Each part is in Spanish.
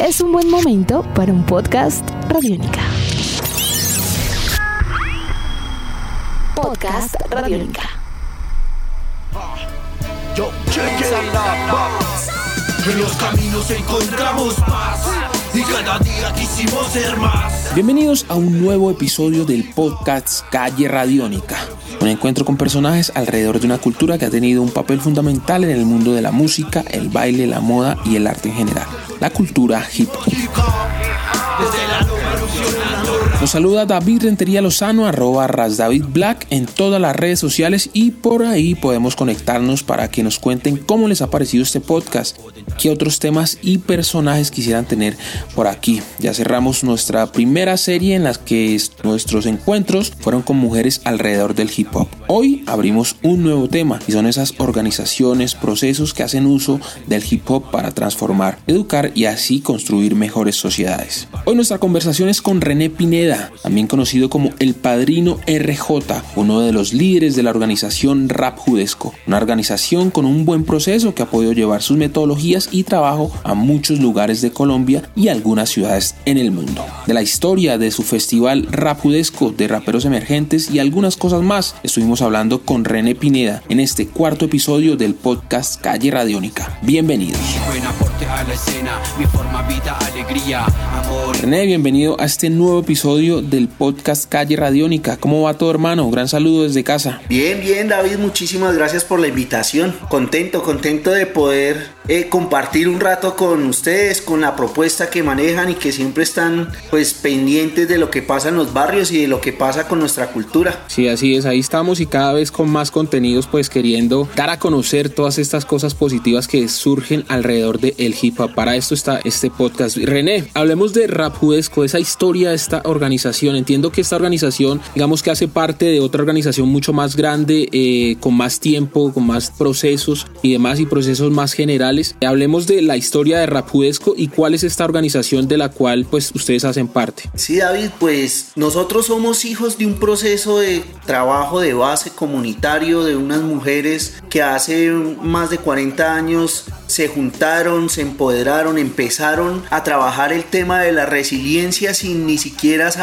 es un buen momento para un podcast Radiónica. Podcast Radiónica. En los caminos encontramos paz y cada día quisimos ser más. Bienvenidos a un nuevo episodio del podcast Calle Radiónica, un encuentro con personajes alrededor de una cultura que ha tenido un papel fundamental en el mundo de la música, el baile, la moda y el arte en general, la cultura hip hop. Desde la. Nos saluda David Rentería Lozano, arroba rasdavidblack en todas las redes sociales y por ahí podemos conectarnos para que nos cuenten cómo les ha parecido este podcast, qué otros temas y personajes quisieran tener por aquí. Ya cerramos nuestra primera serie en la que nuestros encuentros fueron con mujeres alrededor del hip hop. Hoy abrimos un nuevo tema y son esas organizaciones, procesos que hacen uso del hip hop para transformar, educar y así construir mejores sociedades. Hoy nuestra conversación es con René Pineda, también conocido como el Padrino RJ, uno de los líderes de la organización Rap Judesco, una organización con un buen proceso que ha podido llevar sus metodologías y trabajo a muchos lugares de Colombia y algunas ciudades en el mundo. De la historia de su festival Rap Judesco, de raperos emergentes y algunas cosas más, estuvimos hablando con René Pineda en este cuarto episodio del podcast Calle Radiónica. Bienvenidos. René, bienvenido a este nuevo episodio del podcast Calle Radiónica. ¿Cómo va todo hermano? Gran saludo desde casa. Bien, bien David, muchísimas gracias por la invitación. Contento, contento de poder eh, compartir un rato con ustedes, con la propuesta que manejan y que siempre están pues pendientes de lo que pasa en los barrios y de lo que pasa con nuestra cultura. Sí, así es, ahí estamos y cada vez con más contenidos pues queriendo dar a conocer todas estas cosas positivas que surgen alrededor del el hip hop. Para esto está este podcast. René, hablemos de Rap Judesco, esa historia de esta organización organización. Entiendo que esta organización, digamos que hace parte de otra organización mucho más grande, eh, con más tiempo, con más procesos y demás, y procesos más generales. Hablemos de la historia de Rapudesco y cuál es esta organización de la cual pues ustedes hacen parte. Sí, David, pues nosotros somos hijos de un proceso de trabajo de base comunitario de unas mujeres que hace más de 40 años se juntaron, se empoderaron, empezaron a trabajar el tema de la resiliencia sin ni siquiera saber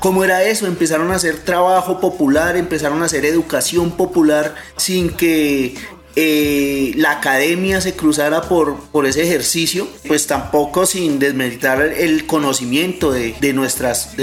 cómo era eso. Empezaron a hacer trabajo popular, empezaron a hacer educación popular sin que eh, la academia se cruzara por, ese ejercicio, pues tampoco sin desmeritar el conocimiento de, nuestras,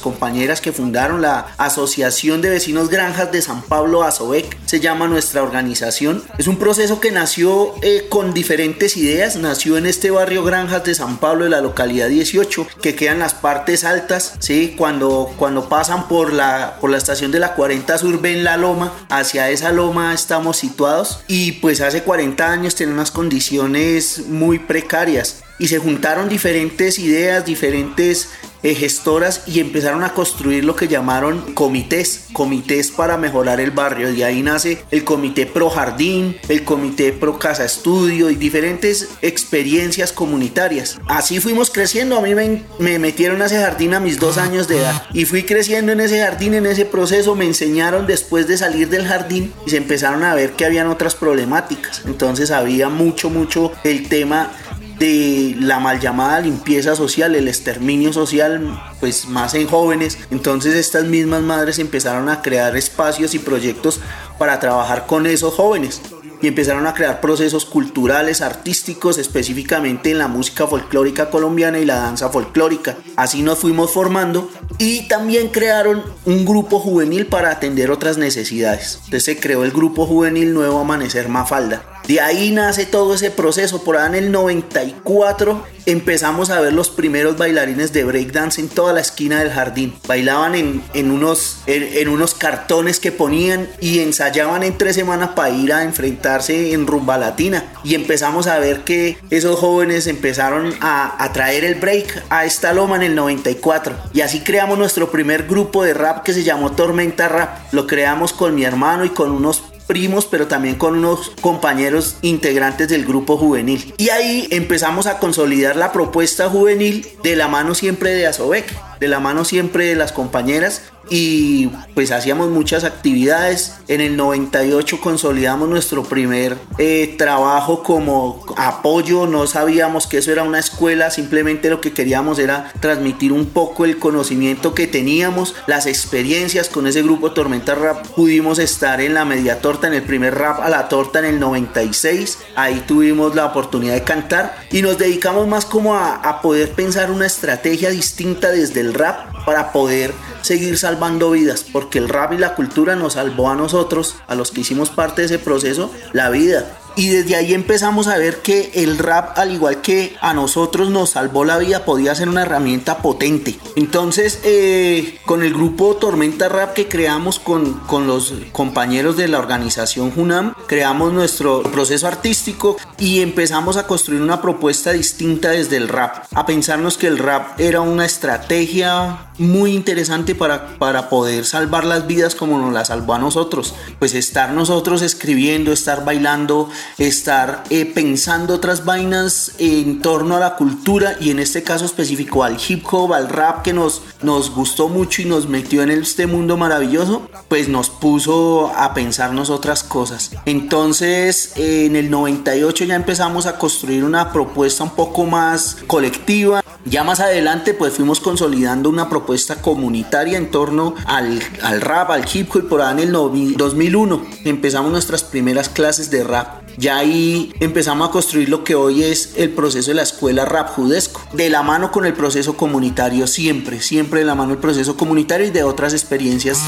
compañeras que fundaron la Asociación de Vecinos Granjas de San Pablo Azobec, se llama nuestra organización. Es un proceso que nació eh, con diferentes ideas, nació en este barrio Granjas de San Pablo de la localidad 18, que quedan las partes altas, ¿sí? cuando, cuando pasan por la, por la estación de la 40 Sur ven la loma, hacia esa loma estamos situados pues hace 40 años tienen unas condiciones muy precarias y se juntaron diferentes ideas, diferentes eh, gestoras y empezaron a construir lo que llamaron comités, comités para mejorar el barrio. De ahí nace el comité pro jardín, el comité pro casa estudio y diferentes experiencias comunitarias. Así fuimos creciendo. A mí me, me metieron a ese jardín a mis dos años de edad y fui creciendo en ese jardín, en ese proceso. Me enseñaron después de salir del jardín y se empezaron a ver que habían otras problemáticas. Entonces había mucho, mucho el tema de la mal llamada limpieza social, el exterminio social, pues más en jóvenes. Entonces estas mismas madres empezaron a crear espacios y proyectos para trabajar con esos jóvenes y empezaron a crear procesos culturales, artísticos, específicamente en la música folclórica colombiana y la danza folclórica. Así nos fuimos formando y también crearon un grupo juvenil para atender otras necesidades. Entonces se creó el grupo juvenil Nuevo Amanecer Mafalda. De ahí nace todo ese proceso. Por ahí en el 94 empezamos a ver los primeros bailarines de breakdance en toda la esquina del jardín. Bailaban en, en unos, en, unos cartones que ponían y ensayaban en tres semanas para ir a enfrentarse en rumba latina. Y empezamos a ver que esos jóvenes empezaron a, a traer el break a esta loma en el 94. Y así creamos nuestro primer grupo de rap que se llamó Tormenta Rap. Lo creamos con mi hermano y con unos primos, pero también con unos compañeros integrantes del grupo juvenil. Y ahí empezamos a consolidar la propuesta juvenil de la mano siempre de Asobek, de la mano siempre de las compañeras y pues hacíamos muchas actividades. En el 98 consolidamos nuestro primer eh, trabajo como apoyo, no sabíamos que eso era una escuela, simplemente lo que queríamos era transmitir un poco el conocimiento que teníamos, las experiencias con ese grupo Tormenta Rap. Pudimos estar en la media torta, en el primer rap a la torta en el 96, ahí tuvimos la oportunidad de cantar y nos dedicamos más como a, a poder pensar una estrategia distinta desde el rap para poder seguir salvando vidas, porque el rap y la cultura nos salvó a nosotros, a los que hicimos parte de ese proceso, la vida. Y desde ahí empezamos a ver que el rap, al igual que a nosotros nos salvó la vida, podía ser una herramienta potente. Entonces, eh, con el grupo Tormenta Rap que creamos con, con los compañeros de la organización Junam, creamos nuestro proceso artístico y empezamos a construir una propuesta distinta desde el rap. A pensarnos que el rap era una estrategia muy interesante para, para poder salvar las vidas como nos la salvó a nosotros. Pues estar nosotros escribiendo, estar bailando, estar eh, pensando otras vainas en torno a la cultura y en este caso específico al hip hop, al rap que nos, nos gustó mucho y nos metió en este mundo maravilloso, pues nos puso a pensarnos otras cosas. Entonces en el 98 ya empezamos a construir una propuesta un poco más colectiva. Ya más adelante pues fuimos consolidando una propuesta comunitaria en torno al, al rap, al hip hop y por ahí en el 2001 empezamos nuestras primeras clases de rap. Ya ahí empezamos a construir lo que hoy es el proceso de la escuela rap judesco, de la mano con el proceso comunitario siempre, siempre de la mano el proceso comunitario y de otras experiencias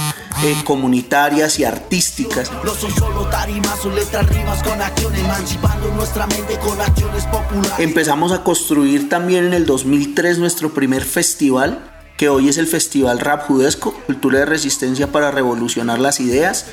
eh, comunitarias y artísticas. No son solo tarimas, sus letras rimas con acción, emancipando nuestra mente con acciones populares. Empezamos a construir también en el 2003 nuestro primer festival que hoy es el Festival Rap Judesco, Cultura de Resistencia para Revolucionar las Ideas.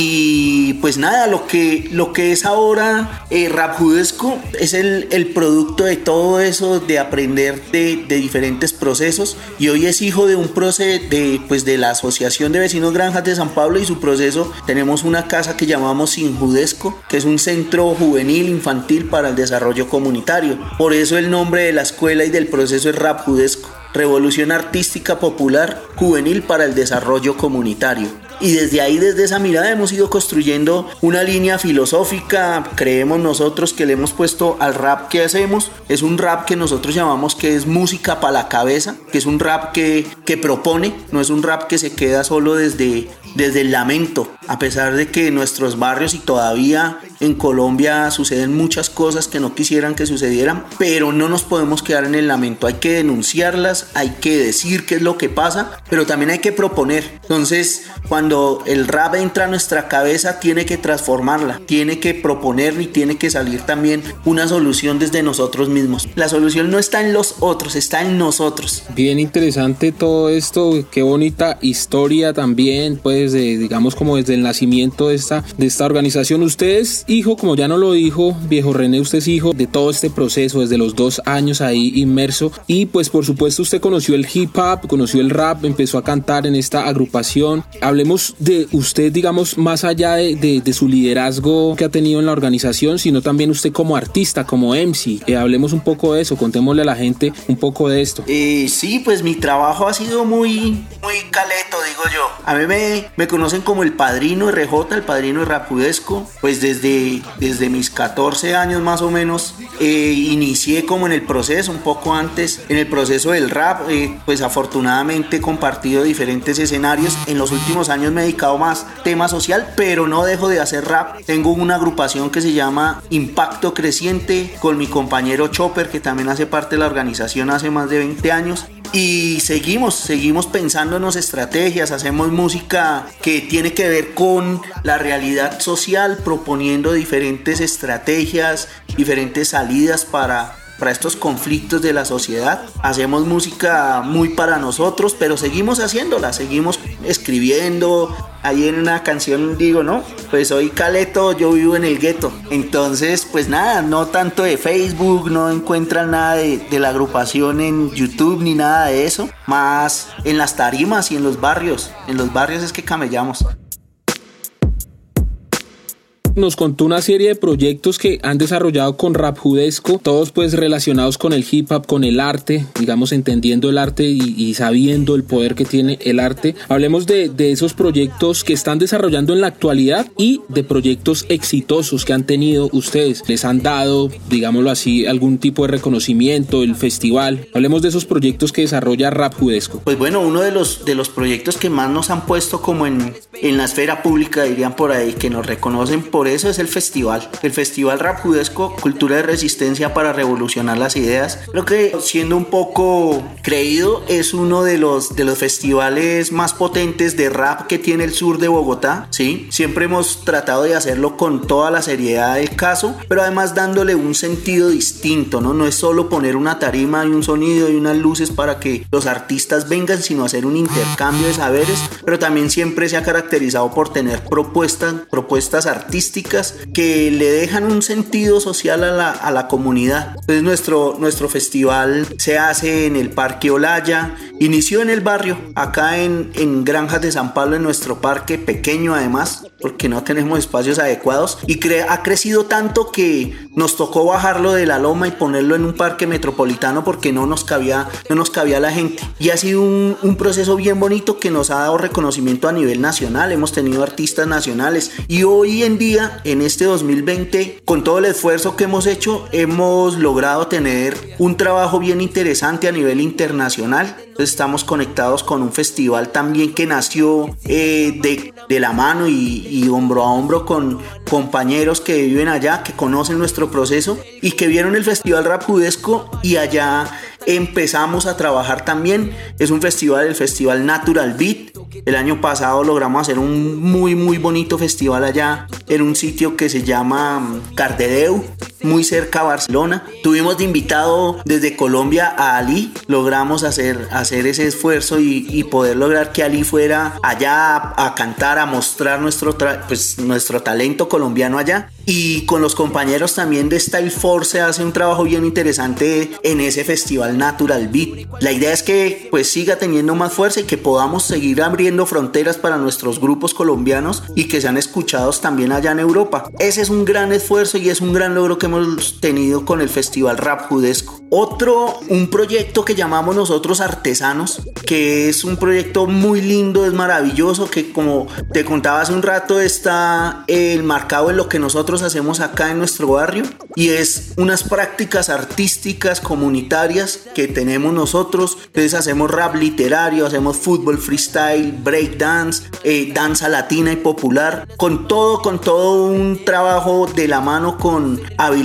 Y pues nada, lo que, lo que es ahora eh, Rap Judesco es el, producto de todo eso, de aprender de, de, diferentes procesos. Y hoy es hijo de un proceso de, pues de la Asociación de Vecinos Granjas de San Pablo y su proceso. Tenemos una casa que llamamos Sin Judesco, que es un centro juvenil infantil para el desarrollo comunitario. Por eso el nombre de la escuela y del proceso es Rap Judesco. Revolución Artística Popular Juvenil para el Desarrollo Comunitario. Y desde ahí, desde esa mirada, hemos ido construyendo una línea filosófica. Creemos nosotros que le hemos puesto al rap que hacemos. Es un rap que nosotros llamamos que es música para la cabeza, que es un rap que, que propone, no es un rap que se queda solo desde, desde el lamento. A pesar de que en nuestros barrios y todavía en Colombia suceden muchas cosas que no quisieran que sucedieran, pero no nos podemos quedar en el lamento. Hay que denunciarlas, hay que decir qué es lo que pasa, pero también hay que proponer. Entonces, cuando el rap entra a nuestra cabeza, tiene que transformarla, tiene que proponer y tiene que salir también una solución desde nosotros mismos. La solución no está en los otros, está en nosotros. Bien interesante todo esto, qué bonita historia también, pues, de, digamos como desde el nacimiento de esta, de esta organización. Ustedes hijo, como ya no lo dijo, viejo René, usted es hijo de todo este proceso desde los dos años ahí inmerso y pues por supuesto usted conoció el hip hop, conoció el rap, empezó a cantar en esta agrupación. Hablemos de usted, digamos, más allá de, de, su liderazgo que ha tenido en la organización, sino también usted como artista, como MC. Eh, hablemos un poco de eso, contémosle a la gente un poco de esto. Eh, sí, pues mi trabajo ha sido muy, muy caleto, digo yo. A mí me, me conocen como el padrino RJ, el padrino de Rapudesco, pues desde desde, mis 14 años más o menos, eh, inicié como en el proceso, un poco antes, en el proceso del rap, pues afortunadamente he compartido diferentes escenarios. En los últimos años me he dedicado más tema social, pero no dejo de hacer rap. Tengo una agrupación que se llama Impacto Creciente con mi compañero Chopper, que también hace parte de la organización hace más de 20 años. Y seguimos, seguimos pensándonos estrategias, hacemos música que tiene que ver con la realidad social, proponiendo diferentes estrategias, diferentes salidas para, para estos conflictos de la sociedad. Hacemos música muy para nosotros, pero seguimos haciéndola, seguimos escribiendo. Ahí en una canción digo, no, pues soy caleto, yo vivo en el gueto. Entonces, pues nada, no tanto de Facebook, no encuentran nada de, de la agrupación en YouTube ni nada de eso. Más en las tarimas y en los barrios. En los barrios es que camellamos. Nos contó una serie de proyectos que han desarrollado con Rap Judesco, todos pues relacionados con el hip hop, con el arte, digamos entendiendo el arte y, sabiendo el poder que tiene el arte. Hablemos de, de esos proyectos que están desarrollando en la actualidad y de proyectos exitosos que han tenido ustedes. Les han dado, digámoslo así, algún tipo de reconocimiento, el festival. Hablemos de esos proyectos que desarrolla Rap Judesco. Pues bueno, uno de los, de los proyectos que más nos han puesto como en, en la esfera pública, dirían por ahí, que nos reconocen por eso es el festival. El Festival Rap Judesco, Cultura de Resistencia para Revolucionar las Ideas. Creo que siendo un poco creído, es uno de los, de los festivales más potentes de rap que tiene el sur de Bogotá. ¿sí? Siempre hemos tratado de hacerlo con toda la seriedad del caso, pero además dándole un sentido distinto, ¿no? No es solo poner una tarima y un sonido y unas luces para que los artistas vengan, sino hacer un intercambio de saberes, pero también siempre se ha caracterizado por tener propuestas, propuestas artísticas que le dejan un sentido social a la, a la comunidad. Entonces nuestro, nuestro festival se hace en el Parque Olaya, inició en el barrio, acá en, en Granjas de San Pablo, en nuestro parque pequeño además, porque no tenemos espacios adecuados y ha crecido tanto que nos tocó bajarlo de la loma y ponerlo en un parque metropolitano porque no nos cabía, no nos cabía la gente. Y ha sido un, un proceso bien bonito que nos ha dado reconocimiento a nivel nacional, hemos tenido artistas nacionales y hoy en día, en este 2020, con todo el esfuerzo que hemos hecho, hemos logrado tener un trabajo bien interesante a nivel internacional. Estamos conectados con un festival también que nació eh, de, de la mano y, y hombro a hombro con compañeros que viven allá, que conocen nuestro proceso y que vieron el Festival Rap Judesco y allá empezamos a trabajar también. Es un festival, el Festival Natural Beat. El año pasado logramos hacer un muy muy bonito festival allá en un sitio que se llama mm, Cardedeu, muy cerca a Barcelona. Tuvimos de invitado desde Colombia a Ali. Logramos hacer, hacer ese esfuerzo y, poder lograr que Ali fuera allá a, cantar, a mostrar nuestro, pues, nuestro talento colombiano allá. Y con los compañeros también de Style Force hace un trabajo bien interesante en ese festival Natural Beat. La idea es que pues siga teniendo más fuerza y que podamos seguir abriendo fronteras para nuestros grupos colombianos y que sean escuchados también allá en Europa. Ese es un gran esfuerzo y es un gran logro que hemos tenido con el Festival Rap Judesco. Otro, un proyecto que llamamos nosotros Artesanos, que es un proyecto muy lindo, es maravilloso, que como te contaba hace un rato está marcado en lo que nosotros hacemos acá en nuestro barrio y es unas prácticas artísticas comunitarias que tenemos nosotros. Entonces hacemos rap literario, hacemos fútbol freestyle, break dance, eh, danza latina y popular, con todo, con todo un trabajo de la mano con habilidades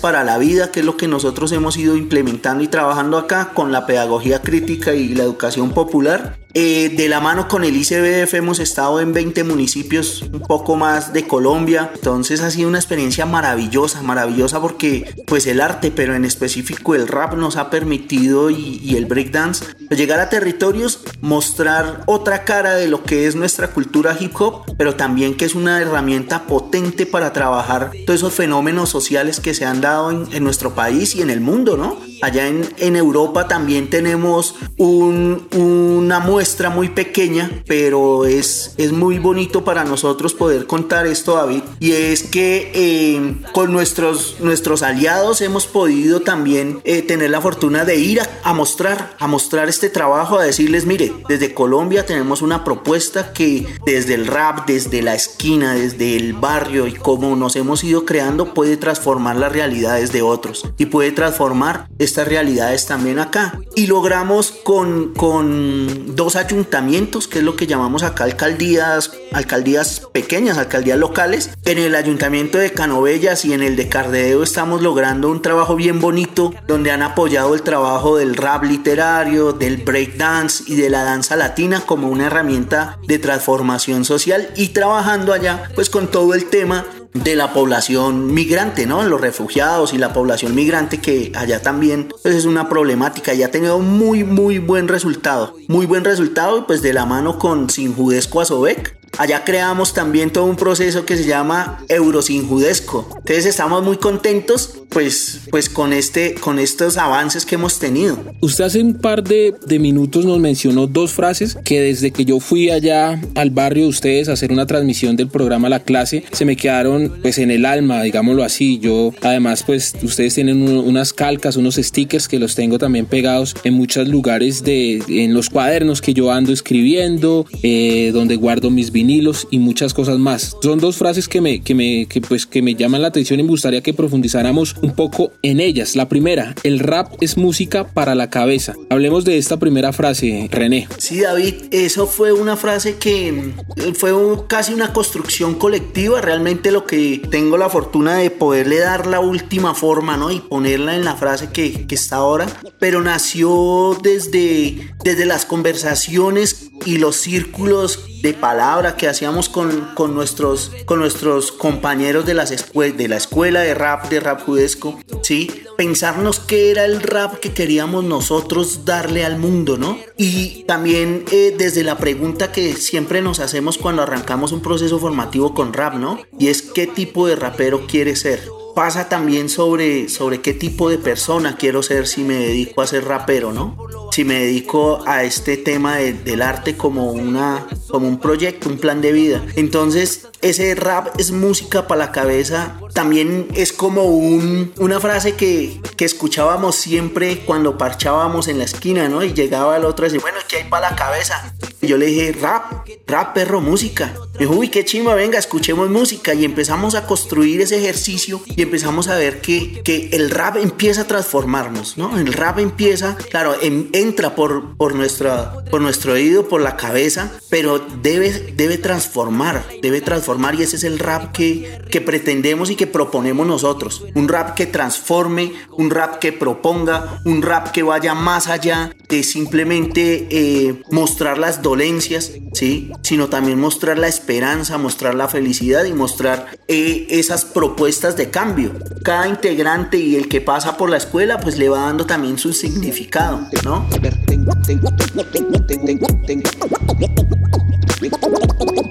para la vida, que es lo que nosotros hemos ido implementando y trabajando acá con la pedagogía crítica y la educación popular. Eh, de la mano con el ICBF hemos estado en 20 municipios, un poco más de Colombia. Entonces ha sido una experiencia maravillosa, maravillosa porque pues el arte, pero en específico el rap nos ha permitido y, y el breakdance pues, llegar a territorios, mostrar otra cara de lo que es nuestra cultura hip hop, pero también que es una herramienta potente para trabajar todos esos fenómenos sociales que se han dado en, en nuestro país y en el mundo, ¿no? Allá en, en Europa también tenemos un, una muestra muy pequeña, pero es, es muy bonito para nosotros poder contar esto, David. Y es que eh, con nuestros, nuestros aliados hemos podido también eh, tener la fortuna de ir a, a, mostrar, a mostrar este trabajo, a decirles, mire, desde Colombia tenemos una propuesta que desde el rap, desde la esquina, desde el barrio y cómo nos hemos ido creando puede transformar las realidades de otros y puede transformar estas realidades también acá. Y logramos con, con dos ayuntamientos, que es lo que llamamos acá alcaldías, alcaldías pequeñas, alcaldías locales. En el ayuntamiento de Canovellas y en el de Cardedeo estamos logrando un trabajo bien bonito donde han apoyado el trabajo del rap literario, del break dance y de la danza latina como una herramienta de transformación social y trabajando allá pues con todo el tema de la población migrante, ¿no? Los refugiados y la población migrante que allá también pues, es una problemática y ha tenido muy muy buen resultado, muy buen resultado pues de la mano con Sinjudesco Azovec. Allá creamos también todo un proceso que se llama Eurosinjudesco. Entonces estamos muy contentos pues, pues con, este, con estos avances que hemos tenido. Usted hace un par de, de minutos nos mencionó dos frases que desde que yo fui allá al barrio de ustedes a hacer una transmisión del programa La Clase, se me quedaron pues en el alma, digámoslo así. Yo además pues ustedes tienen unas calcas, unos stickers que los tengo también pegados en muchos lugares de en los cuadernos que yo ando escribiendo, eh, donde guardo mis vinilos y muchas cosas más. Son dos frases que me, que me, que pues que me llaman la atención y me gustaría que profundizáramos un poco en ellas. La primera, el rap es música para la cabeza. Hablemos de esta primera frase, René. Sí, David, eso fue una frase que fue casi una construcción colectiva. Realmente lo que tengo la fortuna de poderle dar la última forma, ¿no? Y ponerla en la frase que, que está ahora. Pero nació desde, desde las conversaciones y los círculos de palabra que hacíamos con, con, nuestros, con nuestros compañeros de, las de la escuela de rap, de rap judesco, ¿sí? Pensarnos qué era el rap que queríamos nosotros darle al mundo, ¿no? Y también eh, desde la pregunta que siempre nos hacemos cuando arrancamos un proceso formativo con rap, ¿no? Y es qué tipo de rapero quiere ser pasa también sobre, sobre qué tipo de persona quiero ser si me dedico a ser rapero, ¿no? Si me dedico a este tema del arte como, una, como un proyecto, un plan de vida. Entonces, ese rap es música para la cabeza. También es como un, una frase que, que, escuchábamos siempre cuando parchábamos en la esquina, ¿no? Y llegaba el otro y decía, bueno, ¿qué hay para la cabeza? Y yo le dije, rap, rap, perro, música. Y dijo, uy, qué chima, venga, escuchemos música. Y empezamos a construir ese ejercicio y empezamos a ver que, que el rap empieza a transformarnos, ¿no? El rap empieza, claro, entra por, por, nuestra, por nuestro oído, por la cabeza, pero debe, debe transformar, debe transformar y ese es el rap que, que pretendemos y que proponemos nosotros. Un rap que transforme, un rap que proponga, un rap que vaya más allá de simplemente eh, mostrar las dolencias, ¿sí? Sino también mostrar la esperanza, mostrar la felicidad y mostrar eh, esas propuestas de cambio. Cada integrante y el que pasa por la escuela pues le va dando también su significado, ¿no?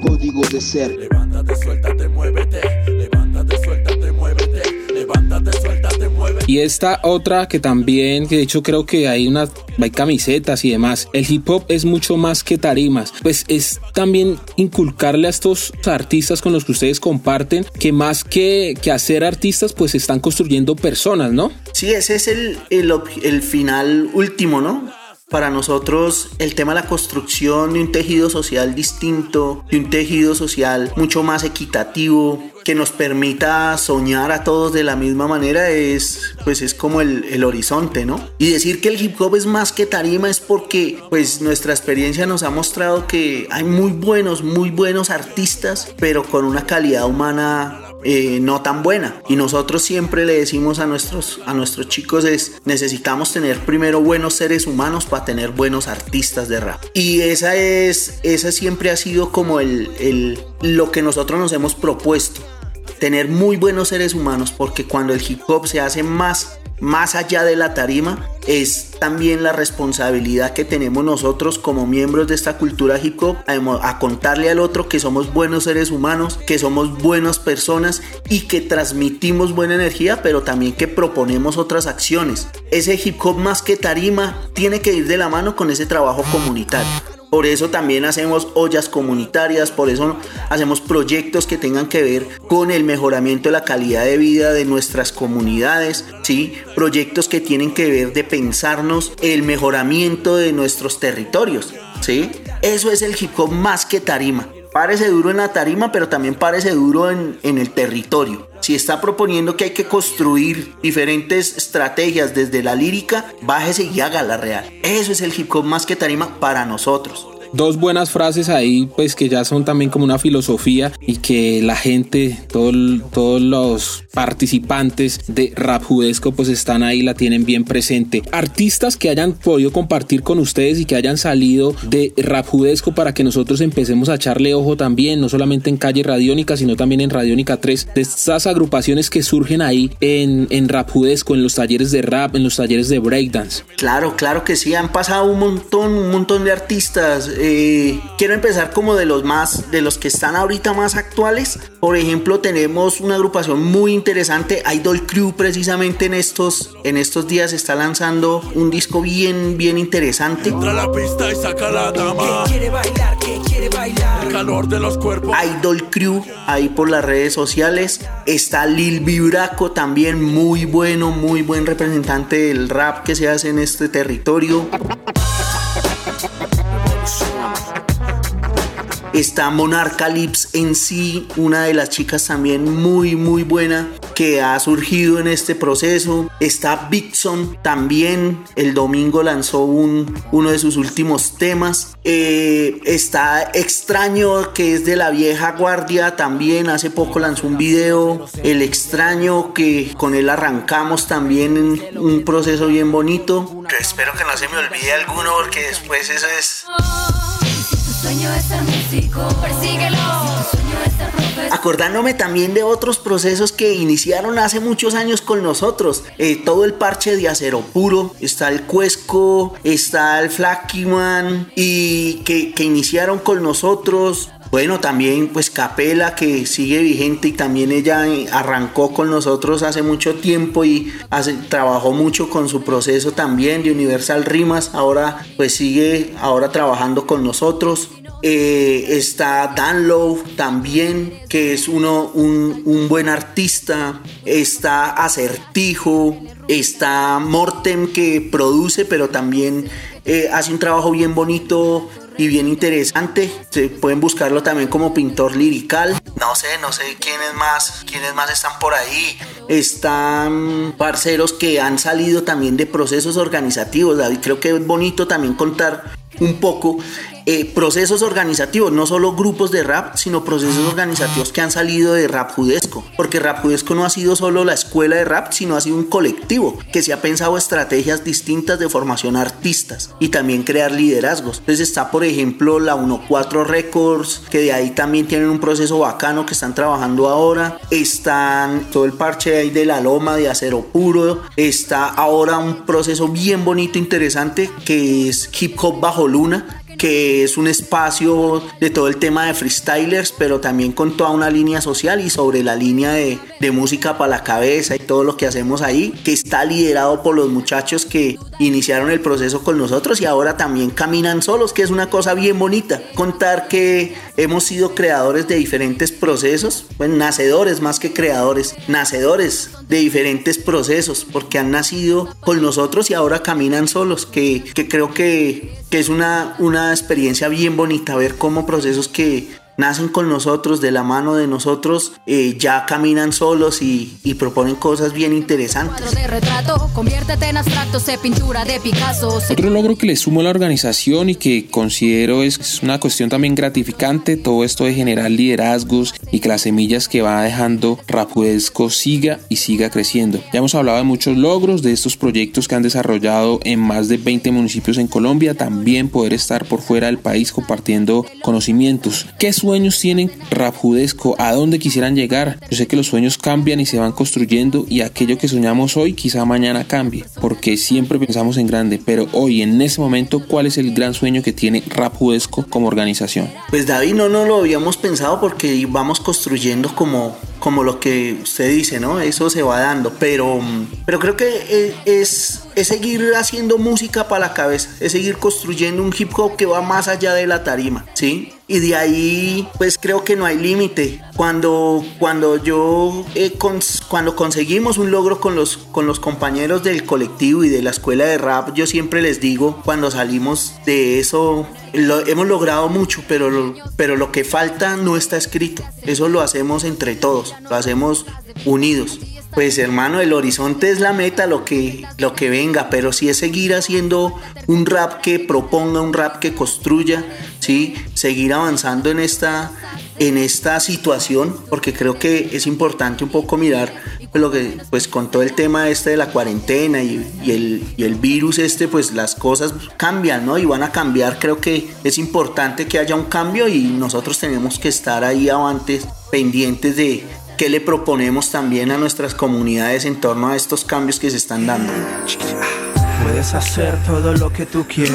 Código de ser. Levántate, suéltate, muévete. Y esta otra que también, que de hecho creo que hay una hay camisetas y demás. El hip hop es mucho más que tarimas, pues es también inculcarle a estos artistas con los que ustedes comparten que más que, que hacer artistas, pues están construyendo personas, ¿no? Sí, ese es el, el, el final último, ¿no? Para nosotros el tema de la construcción de un tejido social distinto, de un tejido social mucho más equitativo, que nos permita soñar a todos de la misma manera es pues es como el, el, horizonte, ¿no? Y decir que el hip hop es más que tarima es porque pues nuestra experiencia nos ha mostrado que hay muy buenos, muy buenos artistas, pero con una calidad humana eh, no tan buena. Y nosotros siempre le decimos a nuestros, a nuestros chicos es necesitamos tener primero buenos seres humanos para tener buenos artistas de rap. Y esa es, esa siempre ha sido como el, el, lo que nosotros nos hemos propuesto. Tener muy buenos seres humanos porque cuando el hip hop se hace más más allá de la tarima, es también la responsabilidad que tenemos nosotros como miembros de esta cultura hip hop a, contarle al otro que somos buenos seres humanos, que somos buenas personas y que transmitimos buena energía, pero también que proponemos otras acciones. Ese hip hop más que tarima tiene que ir de la mano con ese trabajo comunitario. Por eso también hacemos ollas comunitarias, por eso hacemos proyectos que tengan que ver con el mejoramiento de la calidad de vida de nuestras comunidades, ¿sí? Proyectos que tienen que ver de pensarnos el mejoramiento de nuestros territorios, ¿sí? Eso es el hip hop más que tarima. Parece duro en la tarima, pero también parece duro en, en el territorio si está proponiendo que hay que construir diferentes estrategias desde la lírica, bájese y haga la real. Eso es el hip hop más que tarima para nosotros dos buenas frases ahí, pues que ya son también como una filosofía y que la gente, todos los participantes de Rap Judesco, pues están ahí, la tienen bien presente. Artistas que hayan podido compartir con ustedes y que hayan salido de Rap Judesco para que nosotros empecemos a echarle ojo también, no solamente en Calle Radiónica, sino también en Radiónica 3, de estas agrupaciones que surgen ahí en, en Rap Judesco, en los talleres de rap, en los talleres de breakdance. Claro, claro que sí, han pasado un montón, un montón de artistas Eh, quiero empezar como de los más, de los que están ahorita más actuales. Por ejemplo, tenemos una agrupación muy interesante, Idol Crew, precisamente en estos, en estos días está lanzando un disco bien, bien interesante. Entra a la pista y saca la dama. quiere bailar? ¿Qué quiere bailar? El calor de los cuerpos. Idol Crew, ahí por las redes sociales. Está Lil Vibraco, también muy bueno, muy buen representante del rap que se hace en este territorio. Está Monarca Lips en sí, una de las chicas también muy muy buena que ha surgido en este proceso. Está Bixon también, el domingo lanzó un, uno de sus últimos temas. Eh, está Extraño que es de la vieja guardia también, hace poco lanzó un video. El Extraño que con él arrancamos también un proceso bien bonito. espero que no se me olvide alguno porque después eso es Acordándome también de otros procesos que iniciaron hace muchos años con nosotros. Eh, todo el parche de acero puro, está el Cuesco, está el Flakiman y que, que iniciaron con nosotros. Bueno, también pues Capela que sigue vigente y también ella arrancó con nosotros hace mucho tiempo y trabajó mucho con su proceso también de Universal Rimas. Ahora pues sigue ahora trabajando con nosotros. Eh, está Dan Lowe también, que es uno, un, un, buen artista. Está Acertijo. Está Mortem, que produce, pero también eh, hace un trabajo bien bonito y bien interesante. Se pueden buscarlo también como pintor lirical. No sé, no sé quiénes más, quiénes más están por ahí. Están parceros que han salido también de procesos organizativos. David, creo que es bonito también contar un poco eh, procesos organizativos, no solo grupos de rap, sino procesos organizativos que han salido de Rap Judesco, porque Rap Judesco no ha sido solo la escuela de rap, sino ha sido un colectivo que se ha pensado estrategias distintas de formación artistas y también crear liderazgos. Entonces está, por ejemplo, la 14 Records, que de ahí también tienen un proceso bacano que están trabajando ahora. Están todo el parche ahí de la loma de acero puro. Está ahora un proceso bien bonito, interesante, que es Hip Hop Bajo Luna, que es un espacio de todo el tema de freestylers, pero también con toda una línea social y sobre la línea de, de música para la cabeza y todo lo que hacemos ahí, que está liderado por los muchachos que iniciaron el proceso con nosotros y ahora también caminan solos, que es una cosa bien bonita. Contar que hemos sido creadores de diferentes procesos, bueno, nacedores más que creadores, nacedores de diferentes procesos, porque han nacido con nosotros y ahora caminan solos, que, que creo que, que es una, una experiencia bien bonita ver cómo procesos que nacen con nosotros, de la mano de nosotros, eh, ya caminan solos y, y, proponen cosas bien interesantes. Otro logro que le sumo a la organización y que considero es una cuestión también gratificante, todo esto de generar liderazgos y que las semillas que va dejando Rapudesco siga y siga creciendo. Ya hemos hablado de muchos logros de estos proyectos que han desarrollado en más de 20 municipios en Colombia, también poder estar por fuera del país compartiendo conocimientos. ¿Qué sueños tienen Rapjudesco? ¿A dónde quisieran llegar? Yo sé que los sueños cambian y se van construyendo y aquello que soñamos hoy quizá mañana cambie, porque siempre pensamos en grande, pero hoy en ese momento, ¿cuál es el gran sueño que tiene Rapjudesco como organización? Pues David, no, no lo habíamos pensado porque vamos construyendo como como lo que usted dice, ¿no? Eso se va dando, pero, pero creo que es, es seguir haciendo música para la cabeza, es seguir construyendo un hip hop que va más allá de la tarima, ¿sí? Y de ahí, pues creo que no hay límite. Cuando, cuando yo, eh, cuando conseguimos un logro con los, con los compañeros del colectivo y de la escuela de rap, yo siempre les digo, cuando salimos de eso, lo, hemos logrado mucho, pero pero lo que falta no está escrito. Eso lo hacemos entre todos, lo hacemos unidos. Pues hermano, el horizonte es la meta, lo que, lo que venga, pero si es seguir haciendo un rap que proponga, un rap que construya, ¿sí? seguir avanzando en esta, en esta situación, porque creo que es importante un poco mirar pues, lo que, pues con todo el tema este de la cuarentena y, el, y el virus este, pues las cosas cambian, ¿no? Y van a cambiar, creo que es importante que haya un cambio y nosotros tenemos que estar ahí avantes, pendientes de, qué le proponemos también a nuestras comunidades en torno a estos cambios que se están dando. Puedes hacer todo lo que tú quieres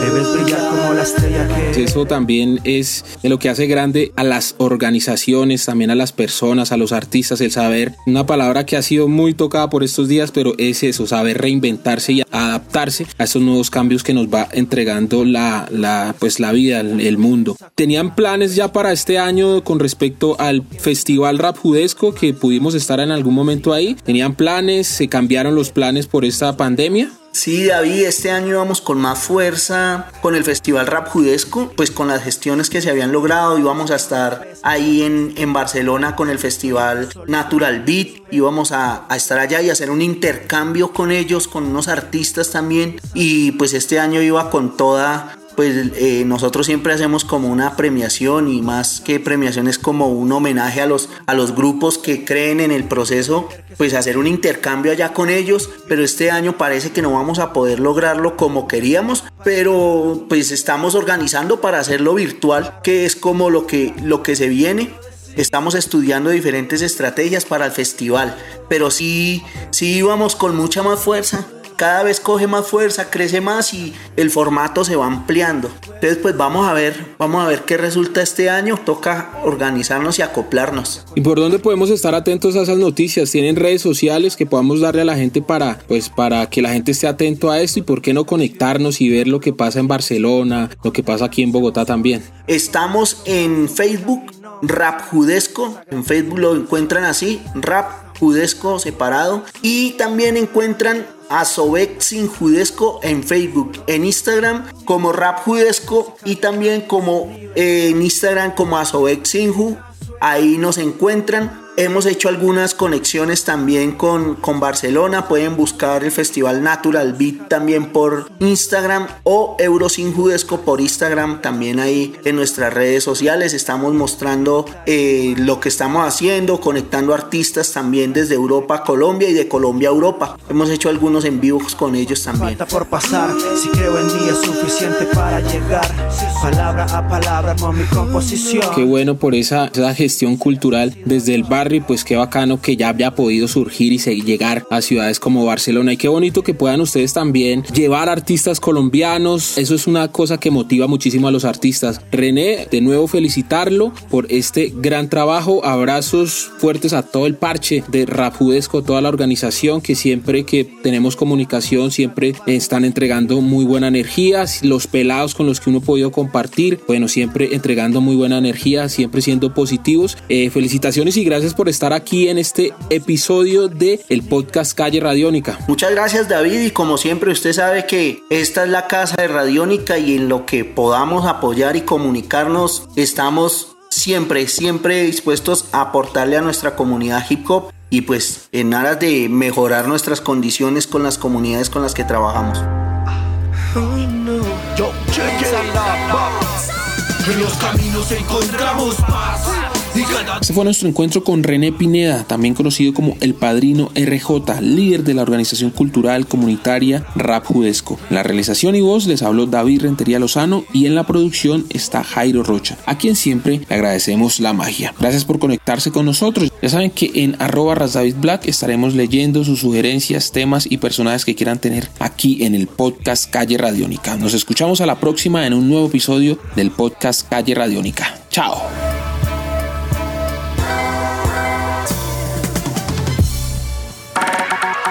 Debes brillar como la estrella que Eso también es de lo que hace grande a las organizaciones, también a las personas, a los artistas, el saber, una palabra que ha sido muy tocada por estos días, pero es eso, saber reinventarse y adaptarse a estos nuevos cambios que nos va entregando la, la, pues la vida, el, mundo. ¿Tenían planes ya para este año con respecto al Festival Rap Judesco que pudimos estar en algún momento ahí? ¿Tenían planes? ¿Se cambiaron los planes por esta pandemia? Sí, David, este año vamos con más fuerza con el Festival Rap Judesco, pues con las gestiones que se habían logrado, íbamos a estar ahí en, en Barcelona con el Festival Natural Beat, íbamos a, a estar allá y hacer un intercambio con ellos, con unos artistas también, y pues este año iba con toda pues eh, nosotros siempre hacemos como una premiación y más que premiación es como un homenaje a los, a los grupos que creen en el proceso, pues hacer un intercambio allá con ellos, pero este año parece que no vamos a poder lograrlo como queríamos, pero pues estamos organizando para hacerlo virtual, que es como lo que, lo que se viene. Estamos estudiando diferentes estrategias para el festival, pero sí, sí vamos con mucha más fuerza cada vez coge más fuerza, crece más y el formato se va ampliando. Entonces pues vamos a ver, vamos a ver qué resulta este año. Toca organizarnos y acoplarnos. ¿Y por dónde podemos estar atentos a esas noticias? ¿Tienen redes sociales que podamos darle a la gente para, pues, para que la gente esté atento a esto? ¿Y por qué no conectarnos y ver lo que pasa en Barcelona, lo que pasa aquí en Bogotá también? Estamos en Facebook, Rap Judesco. En Facebook lo encuentran así, Rap Judesco separado. Y también encuentran a Sobek Sin Judesco en Facebook, en Instagram como Rap Judesco y también como en Instagram como a Sobek Sinju. Ahí nos encuentran. Hemos hecho algunas conexiones también con, con Barcelona. Pueden buscar el Festival Natural Beat también por Instagram o Eurosin Judesco por Instagram. También ahí en nuestras redes sociales estamos mostrando eh, lo que estamos haciendo, conectando artistas también desde Europa a Colombia y de Colombia a Europa. Hemos hecho algunos en vivos con ellos también. falta por pasar. Si creo en día es suficiente para llegar. Palabra a palabra con mi composición. Qué bueno por esa, esa gestión cultural desde el barrio y pues qué bacano que ya haya podido surgir y llegar a ciudades como Barcelona y qué bonito que puedan ustedes también llevar artistas colombianos. Eso es una cosa que motiva muchísimo a los artistas. René, de nuevo felicitarlo por este gran trabajo. Abrazos fuertes a todo el parche de Rapudesco, toda la organización que siempre que tenemos comunicación siempre están entregando muy buena energía. Los pelados con los que uno ha podido compartir, bueno, siempre entregando muy buena energía, siempre siendo positivos. Eh, felicitaciones y gracias por estar aquí en este episodio de el podcast Calle Radiónica. Muchas gracias David y como siempre usted sabe que esta es la casa de Radiónica y en lo que podamos apoyar y comunicarnos estamos siempre, siempre dispuestos a aportarle a nuestra comunidad hip hop y pues en aras de mejorar nuestras condiciones con las comunidades con las que trabajamos. Yo llegué. En los caminos encontramos paz. Este fue nuestro encuentro con René Pineda, también conocido como el Padrino RJ, líder de la organización cultural comunitaria Rap Judesco. En la realización y voz les habló David Rentería Lozano y en la producción está Jairo Rocha, a quien siempre le agradecemos la magia. Gracias por conectarse con nosotros. Ya saben que en arroba Black estaremos leyendo sus sugerencias, temas y personajes que quieran tener aquí en el podcast Calle Radiónica. Nos escuchamos a la próxima en un nuevo episodio del podcast Calle Radiónica. Chao.